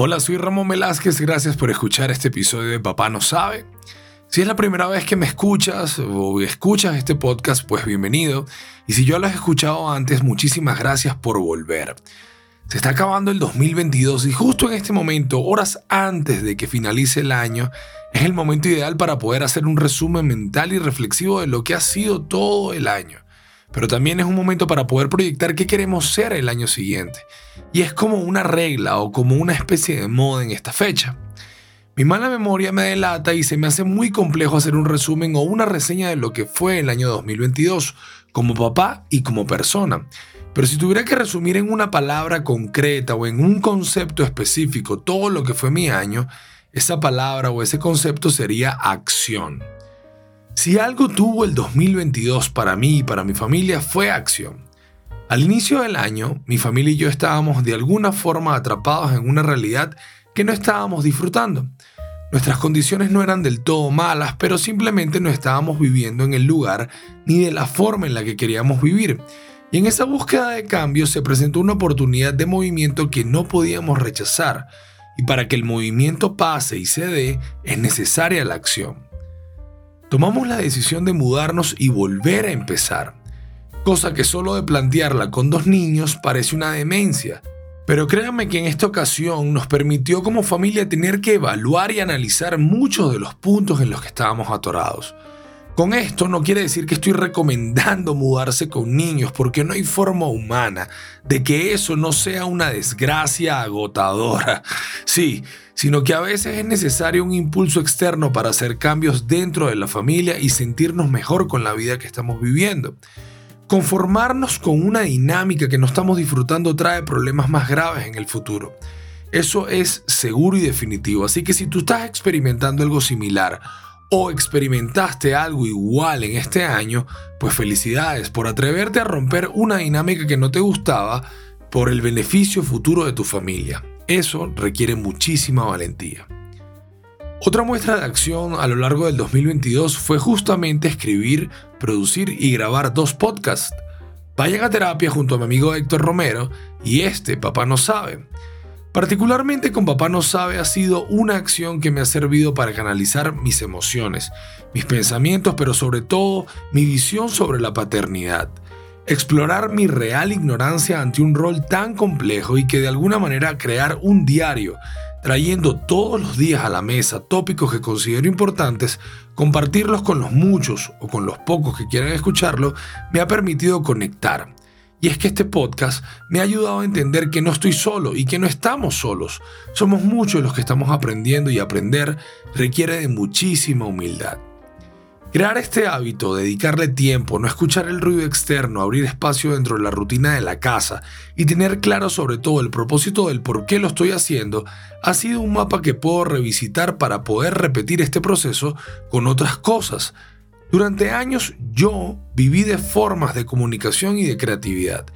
Hola, soy Ramón Velázquez, gracias por escuchar este episodio de Papá no sabe. Si es la primera vez que me escuchas o escuchas este podcast, pues bienvenido. Y si yo lo has escuchado antes, muchísimas gracias por volver. Se está acabando el 2022 y justo en este momento, horas antes de que finalice el año, es el momento ideal para poder hacer un resumen mental y reflexivo de lo que ha sido todo el año. Pero también es un momento para poder proyectar qué queremos ser el año siguiente y es como una regla o como una especie de moda en esta fecha. Mi mala memoria me delata y se me hace muy complejo hacer un resumen o una reseña de lo que fue el año 2022, como papá y como persona. Pero si tuviera que resumir en una palabra concreta o en un concepto específico todo lo que fue mi año, esa palabra o ese concepto sería acción. Si algo tuvo el 2022 para mí y para mi familia fue acción. Al inicio del año, mi familia y yo estábamos de alguna forma atrapados en una realidad que no estábamos disfrutando. Nuestras condiciones no eran del todo malas, pero simplemente no estábamos viviendo en el lugar ni de la forma en la que queríamos vivir. Y en esa búsqueda de cambio se presentó una oportunidad de movimiento que no podíamos rechazar. Y para que el movimiento pase y se dé, es necesaria la acción. Tomamos la decisión de mudarnos y volver a empezar cosa que solo de plantearla con dos niños parece una demencia. Pero créanme que en esta ocasión nos permitió como familia tener que evaluar y analizar muchos de los puntos en los que estábamos atorados. Con esto no quiere decir que estoy recomendando mudarse con niños porque no hay forma humana de que eso no sea una desgracia agotadora. Sí, sino que a veces es necesario un impulso externo para hacer cambios dentro de la familia y sentirnos mejor con la vida que estamos viviendo. Conformarnos con una dinámica que no estamos disfrutando trae problemas más graves en el futuro. Eso es seguro y definitivo. Así que si tú estás experimentando algo similar o experimentaste algo igual en este año, pues felicidades por atreverte a romper una dinámica que no te gustaba por el beneficio futuro de tu familia. Eso requiere muchísima valentía. Otra muestra de acción a lo largo del 2022 fue justamente escribir, producir y grabar dos podcasts. Vayan a terapia junto a mi amigo Héctor Romero y este, Papá no sabe. Particularmente con Papá no sabe ha sido una acción que me ha servido para canalizar mis emociones, mis pensamientos, pero sobre todo mi visión sobre la paternidad. Explorar mi real ignorancia ante un rol tan complejo y que de alguna manera crear un diario trayendo todos los días a la mesa tópicos que considero importantes, compartirlos con los muchos o con los pocos que quieran escucharlo, me ha permitido conectar. Y es que este podcast me ha ayudado a entender que no estoy solo y que no estamos solos. Somos muchos los que estamos aprendiendo y aprender requiere de muchísima humildad. Crear este hábito, dedicarle tiempo, no escuchar el ruido externo, abrir espacio dentro de la rutina de la casa y tener claro sobre todo el propósito del por qué lo estoy haciendo, ha sido un mapa que puedo revisitar para poder repetir este proceso con otras cosas. Durante años yo viví de formas de comunicación y de creatividad,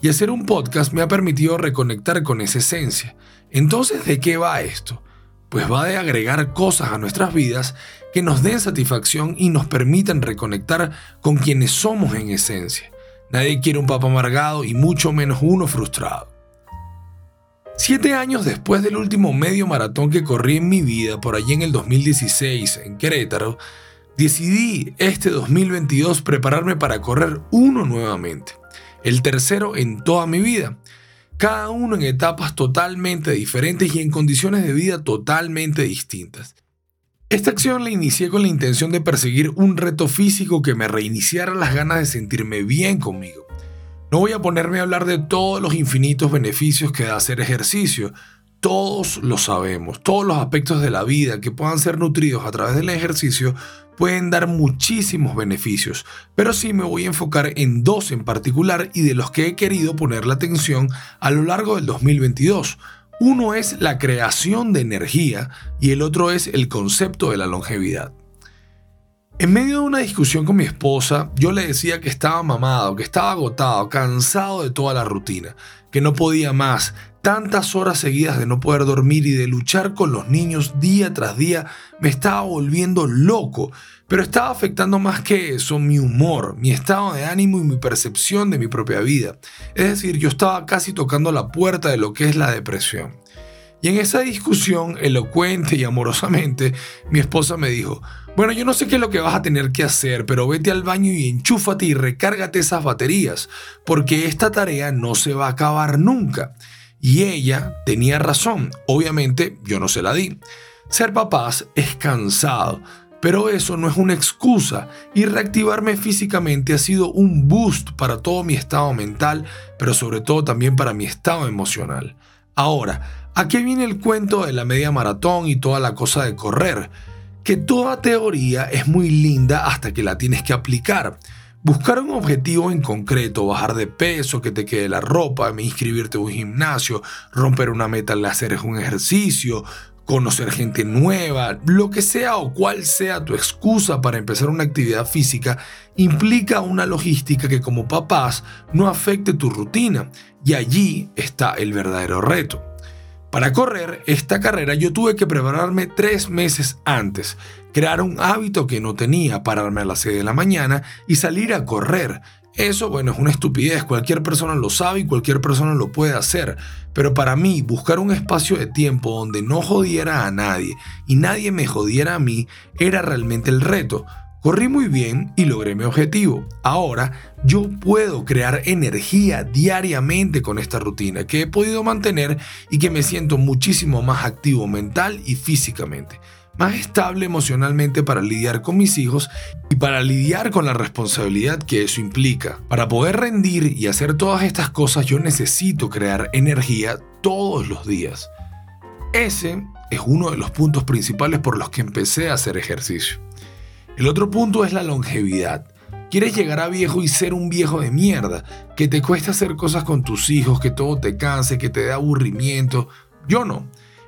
y hacer un podcast me ha permitido reconectar con esa esencia. Entonces, ¿de qué va esto? Pues va de agregar cosas a nuestras vidas que nos den satisfacción y nos permitan reconectar con quienes somos en esencia. Nadie quiere un papá amargado y mucho menos uno frustrado. Siete años después del último medio maratón que corrí en mi vida, por allí en el 2016, en Querétaro, decidí este 2022 prepararme para correr uno nuevamente, el tercero en toda mi vida, cada uno en etapas totalmente diferentes y en condiciones de vida totalmente distintas. Esta acción la inicié con la intención de perseguir un reto físico que me reiniciara las ganas de sentirme bien conmigo. No voy a ponerme a hablar de todos los infinitos beneficios que da hacer ejercicio. Todos lo sabemos, todos los aspectos de la vida que puedan ser nutridos a través del ejercicio pueden dar muchísimos beneficios, pero sí me voy a enfocar en dos en particular y de los que he querido poner la atención a lo largo del 2022 uno es la creación de energía y el otro es el concepto de la longevidad. En medio de una discusión con mi esposa, yo le decía que estaba mamado, que estaba agotado, cansado de toda la rutina, que no podía más, tantas horas seguidas de no poder dormir y de luchar con los niños día tras día me estaba volviendo loco, pero estaba afectando más que eso mi humor, mi estado de ánimo y mi percepción de mi propia vida. Es decir, yo estaba casi tocando la puerta de lo que es la depresión. Y en esa discusión, elocuente y amorosamente, mi esposa me dijo, bueno, yo no sé qué es lo que vas a tener que hacer, pero vete al baño y enchúfate y recárgate esas baterías, porque esta tarea no se va a acabar nunca. Y ella tenía razón, obviamente yo no se la di. Ser papás es cansado, pero eso no es una excusa y reactivarme físicamente ha sido un boost para todo mi estado mental, pero sobre todo también para mi estado emocional. Ahora, ¿A qué viene el cuento de la media maratón y toda la cosa de correr? Que toda teoría es muy linda hasta que la tienes que aplicar. Buscar un objetivo en concreto, bajar de peso, que te quede la ropa, inscribirte a un gimnasio, romper una meta al hacer un ejercicio, conocer gente nueva, lo que sea o cual sea tu excusa para empezar una actividad física, implica una logística que como papás no afecte tu rutina. Y allí está el verdadero reto. Para correr esta carrera yo tuve que prepararme tres meses antes, crear un hábito que no tenía, pararme a las 6 de la mañana y salir a correr. Eso, bueno, es una estupidez, cualquier persona lo sabe y cualquier persona lo puede hacer, pero para mí buscar un espacio de tiempo donde no jodiera a nadie y nadie me jodiera a mí era realmente el reto. Corrí muy bien y logré mi objetivo. Ahora yo puedo crear energía diariamente con esta rutina que he podido mantener y que me siento muchísimo más activo mental y físicamente, más estable emocionalmente para lidiar con mis hijos y para lidiar con la responsabilidad que eso implica. Para poder rendir y hacer todas estas cosas yo necesito crear energía todos los días. Ese es uno de los puntos principales por los que empecé a hacer ejercicio. El otro punto es la longevidad. Quieres llegar a viejo y ser un viejo de mierda, que te cuesta hacer cosas con tus hijos, que todo te canse, que te dé aburrimiento. Yo no.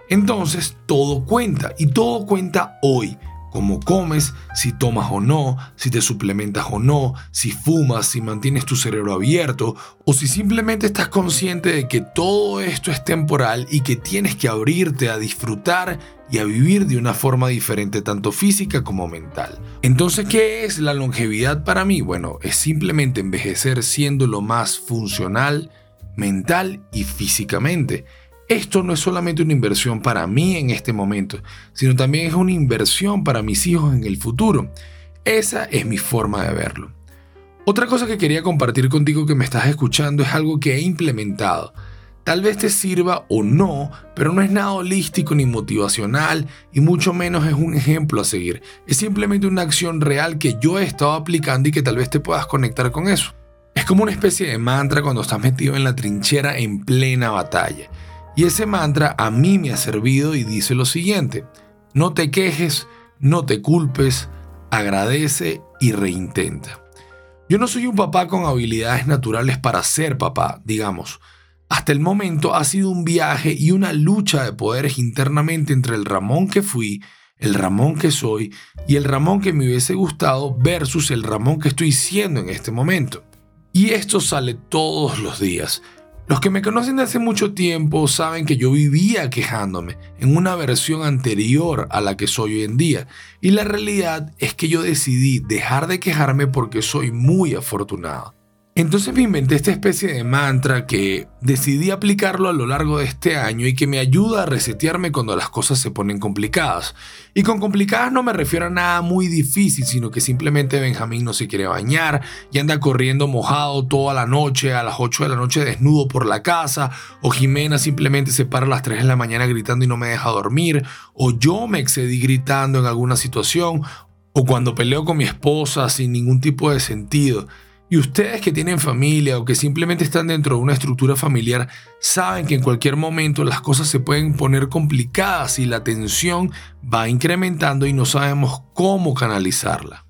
Entonces todo cuenta y todo cuenta hoy cómo comes, si tomas o no, si te suplementas o no, si fumas, si mantienes tu cerebro abierto o si simplemente estás consciente de que todo esto es temporal y que tienes que abrirte a disfrutar y a vivir de una forma diferente tanto física como mental. Entonces, ¿qué es la longevidad para mí? Bueno, es simplemente envejecer siendo lo más funcional, mental y físicamente. Esto no es solamente una inversión para mí en este momento, sino también es una inversión para mis hijos en el futuro. Esa es mi forma de verlo. Otra cosa que quería compartir contigo que me estás escuchando es algo que he implementado. Tal vez te sirva o no, pero no es nada holístico ni motivacional y mucho menos es un ejemplo a seguir. Es simplemente una acción real que yo he estado aplicando y que tal vez te puedas conectar con eso. Es como una especie de mantra cuando estás metido en la trinchera en plena batalla. Y ese mantra a mí me ha servido y dice lo siguiente, no te quejes, no te culpes, agradece y reintenta. Yo no soy un papá con habilidades naturales para ser papá, digamos. Hasta el momento ha sido un viaje y una lucha de poderes internamente entre el Ramón que fui, el Ramón que soy y el Ramón que me hubiese gustado versus el Ramón que estoy siendo en este momento. Y esto sale todos los días. Los que me conocen de hace mucho tiempo saben que yo vivía quejándome en una versión anterior a la que soy hoy en día. Y la realidad es que yo decidí dejar de quejarme porque soy muy afortunado. Entonces me inventé esta especie de mantra que decidí aplicarlo a lo largo de este año y que me ayuda a resetearme cuando las cosas se ponen complicadas. Y con complicadas no me refiero a nada muy difícil, sino que simplemente Benjamín no se quiere bañar y anda corriendo mojado toda la noche, a las 8 de la noche desnudo por la casa, o Jimena simplemente se para a las 3 de la mañana gritando y no me deja dormir, o yo me excedí gritando en alguna situación, o cuando peleo con mi esposa sin ningún tipo de sentido. Y ustedes que tienen familia o que simplemente están dentro de una estructura familiar saben que en cualquier momento las cosas se pueden poner complicadas y la tensión va incrementando y no sabemos cómo canalizarla.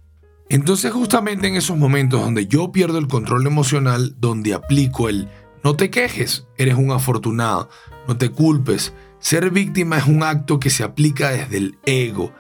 Entonces justamente en esos momentos donde yo pierdo el control emocional, donde aplico el no te quejes, eres un afortunado, no te culpes, ser víctima es un acto que se aplica desde el ego.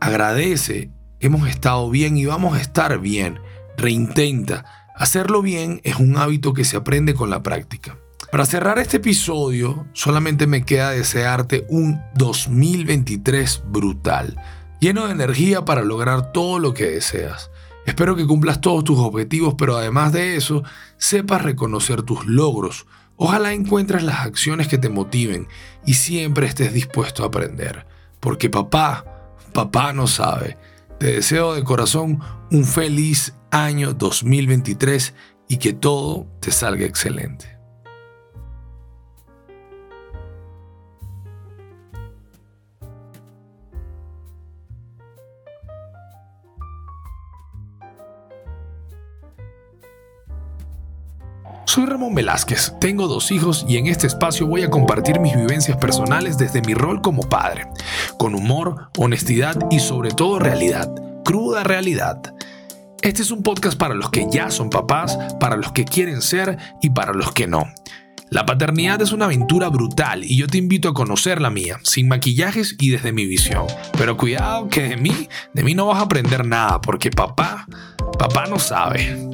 Agradece, hemos estado bien y vamos a estar bien reintenta. Hacerlo bien es un hábito que se aprende con la práctica. Para cerrar este episodio, solamente me queda desearte un 2023 brutal, lleno de energía para lograr todo lo que deseas. Espero que cumplas todos tus objetivos, pero además de eso, sepas reconocer tus logros, Ojalá encuentres las acciones que te motiven y siempre estés dispuesto a aprender. Porque papá, papá no sabe. Te deseo de corazón un feliz año 2023 y que todo te salga excelente. Soy Ramón Velázquez, tengo dos hijos y en este espacio voy a compartir mis vivencias personales desde mi rol como padre, con humor, honestidad y sobre todo realidad, cruda realidad. Este es un podcast para los que ya son papás, para los que quieren ser y para los que no. La paternidad es una aventura brutal y yo te invito a conocer la mía, sin maquillajes y desde mi visión. Pero cuidado que de mí, de mí no vas a aprender nada porque papá, papá no sabe.